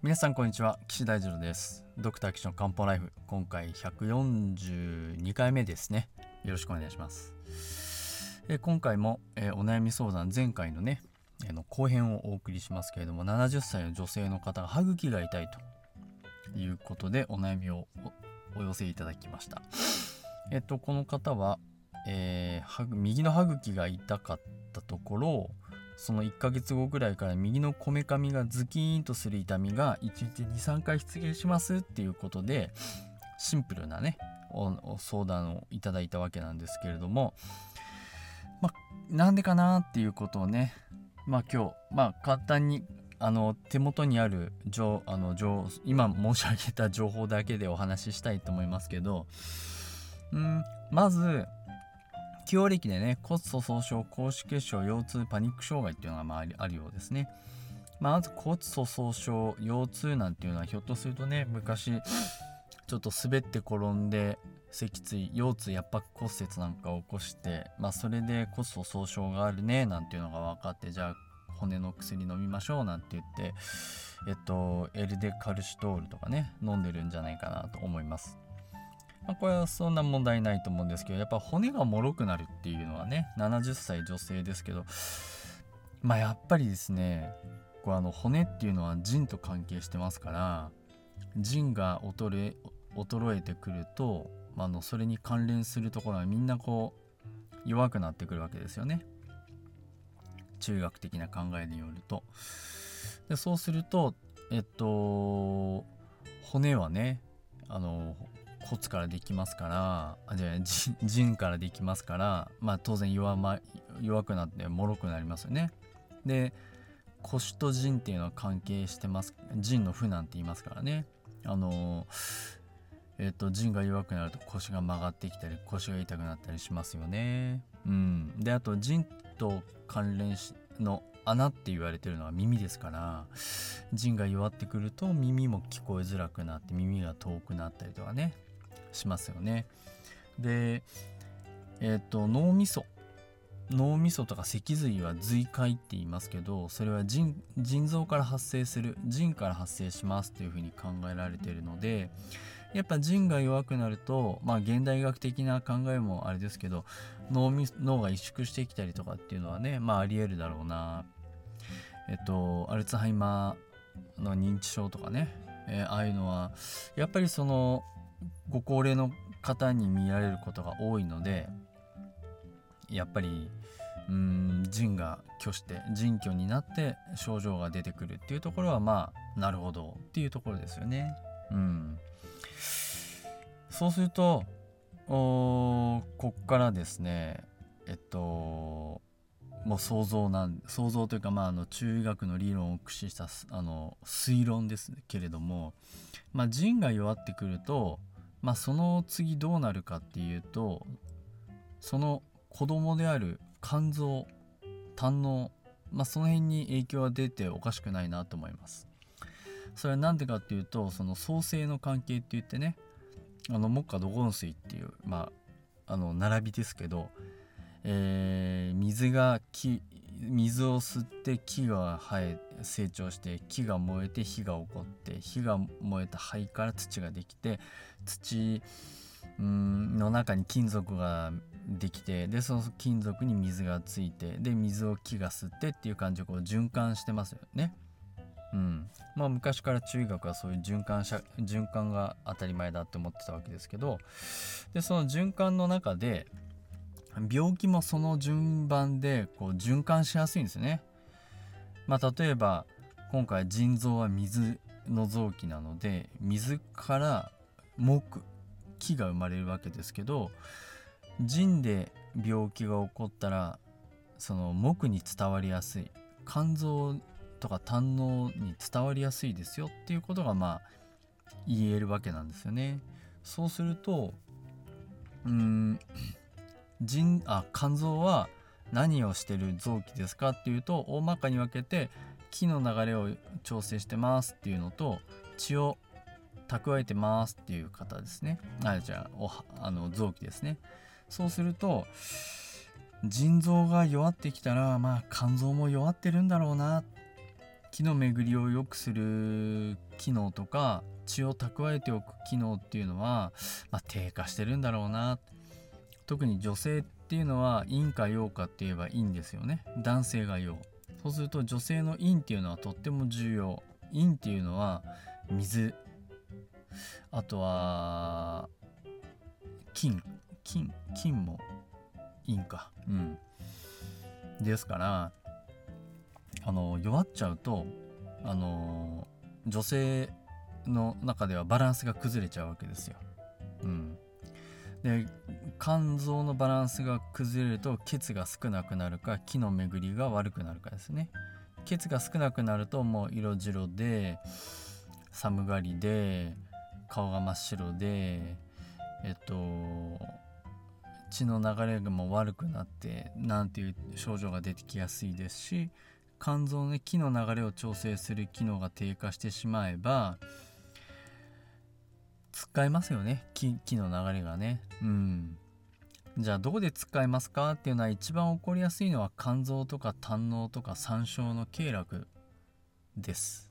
皆さんこんにちは。岸大二郎です。ドクター岸の漢方ライフ今回142回目ですね。よろしくお願いします。え今回も、えお悩み相談前回のね、えの後編をお送りしますけれども70歳の女性の方が歯茎が痛いということでお悩みをお寄せいただきました。えっとこの方は、えー、右の歯茎が痛かったところその1ヶ月後ぐらいから右のこめかみがズキーンとする痛みが1日23回出現しますっていうことでシンプルなね相談をいただいたわけなんですけれどもまあなんでかなっていうことをねまあ今日まあ簡単にあの手元にある情あの情今申し上げた情報だけでお話ししたいと思いますけどうんまず起用歴でね骨粗鬆症高脂血症腰痛パニック障害っていうのがまああるようですね。まず骨粗鬆症腰痛なんていうのはひょっとするとね昔ちょっと滑って転んで脊椎腰痛圧迫骨折なんかを起こしてまあそれで骨粗鬆症があるねなんていうのが分かってじゃあ骨の薬飲みましょうなんて言ってえっとエルデカルシトールとかね飲んでるんじゃないかなと思います。まあ、これはそんな問題ないと思うんですけどやっぱ骨が脆くなるっていうのはね70歳女性ですけどまあやっぱりですねこうあの骨っていうのは腎と関係してますから腎が衰え衰えてくると、まあ、のそれに関連するところはみんなこう弱くなってくるわけですよね。中学的な考えによると。でそうするとえっと骨はねあの骨からできますからあじゃあ腎からできますからまあ当然弱,、ま、弱くなって脆くなりますよね。で腰と腎っていうのは関係してます腎の負なんて言いますからね。あのえっ、と腎が弱くなると腰が曲がってきたり腰が痛くなったりしますよね。うん、であと腎と関連しの穴って言われてるのは耳ですから腎が弱ってくると耳も聞こえづらくなって耳が遠くなったりとかねしますよね。で、えっ、と脳みそ脳みそとか脊髄は髄界って言いますけどそれは腎臓から発生する腎から発生しますというふうに考えられているのでやっぱ腎が弱くなるとまあ現代学的な考えもあれですけど脳み脳が萎縮してきたりとかっていうのはねまあありえるだろうなえっとアルツハイマーの認知症とかね、えー、ああいうのはやっぱりそのご高齢の方に見られることが多いのでやっぱりうん腎が虚して腎虚になって症状が出てくるっていうところはまあなるほどっていうところですよね。うん、そうするとこっからですねえっともう想像なん想像というか、まあ、あの中医学の理論を駆使したあの推論ですけれども、まあ、腎が弱ってくるとまあその次どうなるかっていうとその子供である肝臓胆のまあその辺に影響が出ておかしくないなと思います。それは何でかっていうとその創生の関係って言ってねあの木下土金水っていうまああの並びですけど、えー、水が木水を吸って木が生え成長して木が燃えて火が起こって火が燃えた灰から土ができて土の中に金属ができてでその金属に水がついてで水を木が吸ってっていう感じでこう循環してますよね。うんまあ、昔から中医学はそういう循環循環が当たり前だって思ってたわけですけどでその循環の中で病気もその順番でこう循環しやすいんですね。まあ、例えば今回腎臓は水の臓器なので水から木木が生まれるわけですけど腎で病気が起こったらその木に伝わりやすい肝臓とか胆のに伝わりやすいですよっていうことがまあ言えるわけなんですよね。そうするとうん腎あ肝臓は何をしてる臓器ですかっていうと大まかに分けて気の流れを調整してますっていうのと血を蓄えてますっていう方ですね。あじゃあおあの臓器ですね。そうすると腎臓が弱ってきたらまあ肝臓も弱ってるんだろうな。気の巡りを良くする機能とか血を蓄えておく機能っていうのは、まあ、低下してるんだろうな。特に女性っていうのは陰か陽かって言えば陰ですよね。男性が陽。そうすると女性の陰っていうのはとっても重要。陰っていうのは水。あとは金。金金も陰か。うん。ですからあの弱っちゃうとあの女性の中ではバランスが崩れちゃうわけですよ。うん、で肝臓のバランスが崩れると血が少なくなるか気の巡りが悪くなるかですね。血が少なくなるともう色白で寒がりで顔が真っ白でえっと血の流れがもう悪くなってなんていう症状が出てきやすいですし肝臓の気の流れを調整する機能が低下してしまえば使えますよね。気気の流れがね。うん。じゃあどこで使えますかっていうのは一番起こりやすいのは肝臓とか胆のとか山椒の経絡です。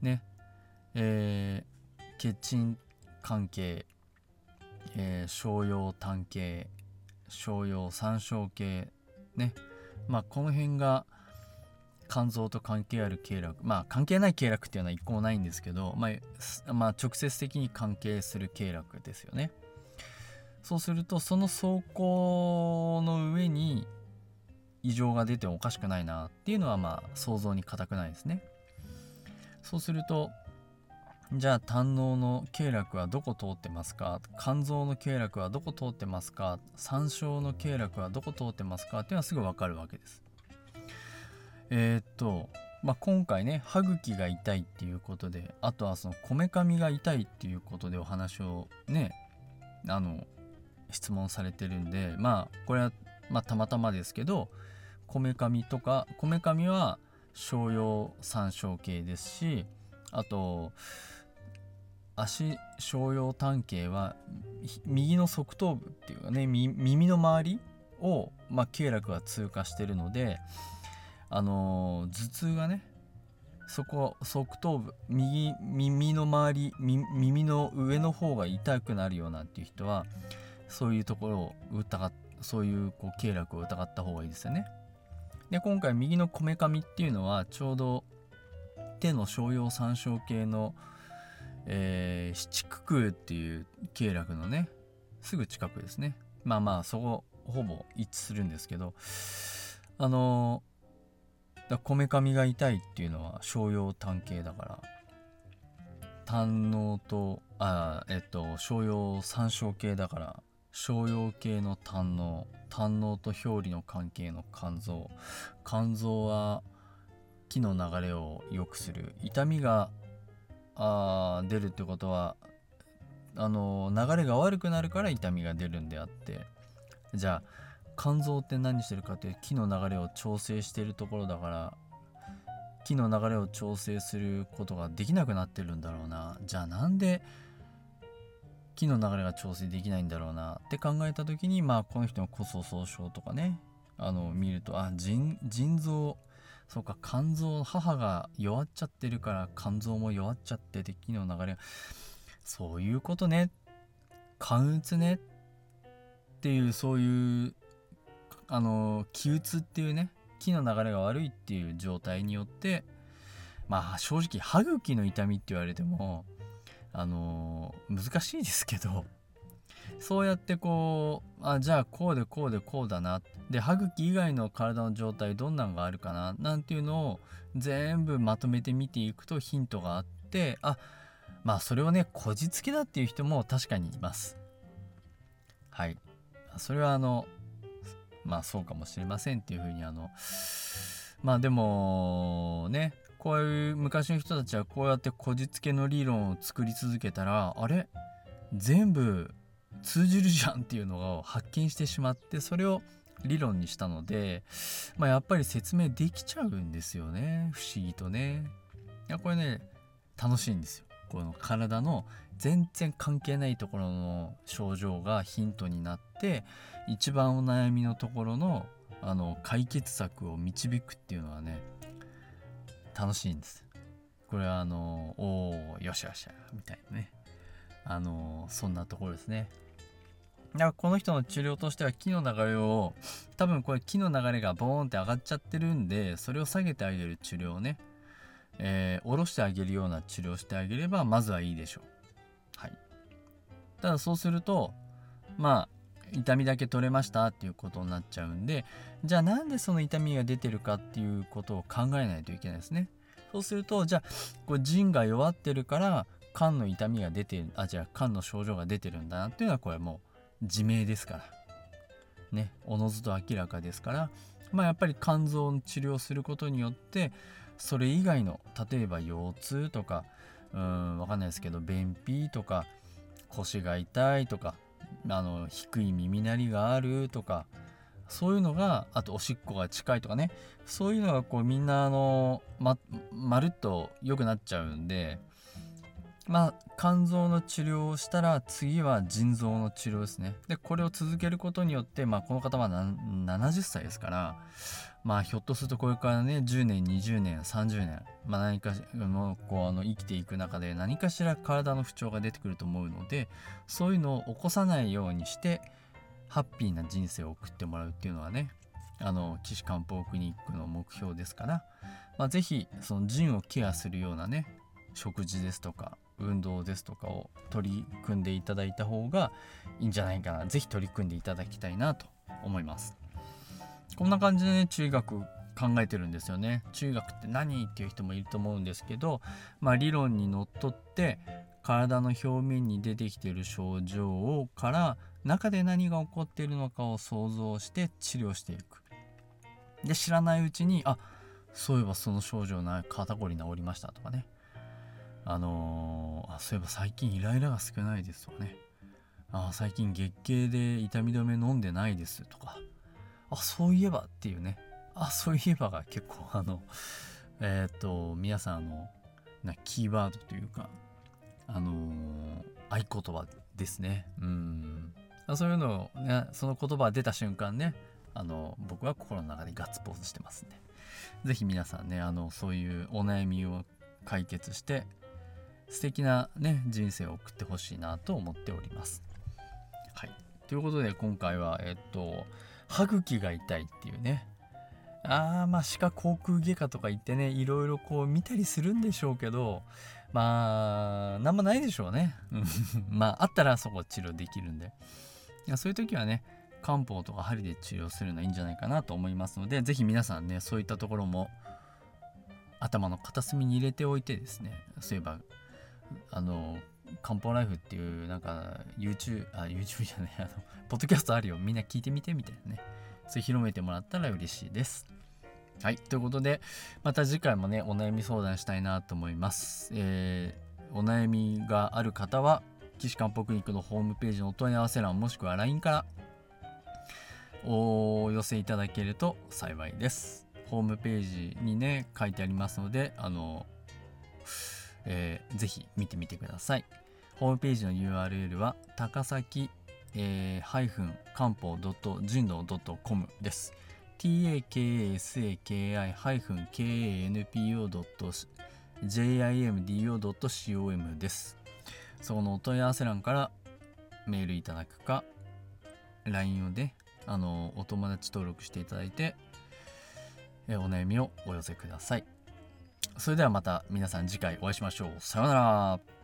ね。えー、血鎮関係、えー、商用胆系商用山椒系ね。まあこの辺が肝臓と関係ある経絡まあ関係ない経絡っていうのは一個もないんですけど、まあ、まあ直接的に関係する経絡ですよね。そうするとその走行の上に異常が出てもおかしくないなっていうのはまあ想像に難くないですね。そうするとじゃあ胆のの経絡はどこ通ってますか？肝臓の経絡はどこ通ってますか？山椒の経絡はどこ通ってますか？っていうのはすぐ分かるわけです。えー、っと、まあ、今回ね歯茎が痛いっていうことであとはそのこめかみが痛いっていうことでお話をねあの質問されてるんでまあこれは、まあ、たまたまですけどこめかみとかこめかみは商用山椒系ですしあと足小葉単形は右の側頭部っていうかね耳の周りを、まあ、経絡が通過してるので、あの、頭痛がねそこ側頭部右耳の周り耳の上の方が痛くなるようなっていう人はそういうところを疑っそういうこう経絡を疑った方がいいですよね。で今回右のこめかみっていうのはちょうど手の小葉三章系のえー、七九九っていう経絡のねすぐ近くですねまあまあそこほぼ一致するんですけどあのこめかみが痛いっていうのは商用単形だから。胆のとあえっと商用三小系だから。商用系の胆の胆のと表裏の関係の肝臓。肝臓は気の流れを良くする。痛みがあ出るってことはあの流れが悪くなるから痛みが出るんであって。じゃあ肝臓って何してるかっていう気の流れを調整してるところだから気の流れを調整することができなくなってるんだろうな。じゃあなんで気の流れが調整できないんだろうな。って考えた時にまあこの人の骨粗鬆症とかねあの見るとあ腎臓そうか肝臓母が弱っちゃってるから肝臓も弱っちゃってて気の流れそういうことね。肝鬱ね。っていうそういうあの気鬱っていうね気の流れが悪いっていう状態によってまあ正直歯茎の痛みって言われてもあの難しいですけどそうやってこうあじゃあこうでこうでこうだなで歯茎以外の体の状態どんなのがあるかななんていうのを全部まとめて見ていくとヒントがあってあまあそれをねこじつけだっていう人も確かにいます。はい。それはあのまあそうかもしれませんっていうふうにあのまあでもねこういう昔の人たちはこうやってこじつけの理論を作り続けたらあれ？全部通じるじゃんっていうのを発見してしまってそれを理論にしたので、まあ、やっぱり説明できちゃうんですよね。不思議とね。いやこれね楽しいんですよ。この体の全然関係ないところの症状がヒントになって一番お悩みのところのあの解決策を導くっていうのはね楽しいんです。これはあのおおよしよしみたいなね。あのそんなところですね。だからこの人の治療としては木の流れを多分これ木の流れがボーンって上がっちゃってるんでそれを下げてあげる治療をね、えー、下ろしてあげるような治療をしてあげればまずはいいでしょう。はい。ただそうするとまあ痛みだけ取れましたっていうことになっちゃうんでじゃあなんでその痛みが出てるかっていうことを考えないといけないですね。そうするとじゃあこれ腎が弱ってるから肝の痛みが出てるあじゃあ肝の症状が出てるんだなっていうのはこれもう自明ですから。ね。おのずと明らかですからまあやっぱり肝臓の治療することによってそれ以外の例えば腰痛とかうんわかんないですけど便秘とか腰が痛いとかあの低い耳鳴りがあるとかそういうのがあとおしっこが近いとかね。そういうのがこうみんなあのままるっと良くなっちゃうんでまあ肝臓の治療をしたら次は腎臓の治療ですね。でこれを続けることによってまあこの方は70歳ですからまあひょっとするとこれからね10年20年30年まあ何かのこうあの生きていく中で何かしら体の不調が出てくると思うのでそういうのを起こさないようにしてハッピーな人生を送ってもらうっていうのはねあの岸漢方クリニックの目標ですから、まあ、是非その腎をケアするようなね食事ですとか運動ですとかを取り組んでいただいた方がいいんじゃないかな。是非取り組んでいただきたいなと思います。こんな感じでね中学考えてるんですよね。中学って何っていう人もいると思うんですけどまあ理論にのっとって体の表面に出てきている症状をから中で何が起こっているのかを想像して治療していく。で知らないうちにあそういえばその症状な肩こり治りましたとかね。あのー、あそういえば最近イライラが少ないですとかね。あ最近月経で痛み止め飲んでないですとか。あそういえばっていうね。あそういえばが結構あのえっ、ー、と皆さんあのなキーワードというかあのー、合言葉ですね。うん。そういうのねその言葉出た瞬間ねあの僕は心の中でガッツポーズしてますんで。是非皆さんねあのそういうお悩みを解決して素敵なね人生を送ってほしいなと思っております。はい、ということで今回はえっと歯茎が痛いっていうね。あーまあ歯科口腔外科とか行ってねいろいろこう見たりするんでしょうけどまあ何もないでしょうね。まああったらそこ治療できるんで。いやそういう時はね漢方とか針で治療するのはいいんじゃないかなと思いますので是非皆さんねそういったところも頭の片隅に入れておいてですねそういえばあの漢方ライフっていうなんか YouTube あ YouTube じゃないあのポッドキャストあるよ。みんな聞いてみてみたいなね。それ広めてもらったら嬉しいです。はい。ということでまた次回もねお悩み相談したいなと思います。えー、お悩みがある方は岸漢方クリニックのホームページのお問い合わせ欄もしくは LINE からお寄せいただけると幸いです。ホームページにね書いてありますのであのえー、ぜひ見てみてください。ホームページの URL は高崎、えー、ハイフン漢方人道 .com です。takasaki-kanpo.jimdo.com です。そこのお問い合わせ欄からメールいただくか、LINE をね、あの、お友達登録していただいて、えお悩みをお寄せください。それではまた皆さん次回お会いしましょう。さようなら。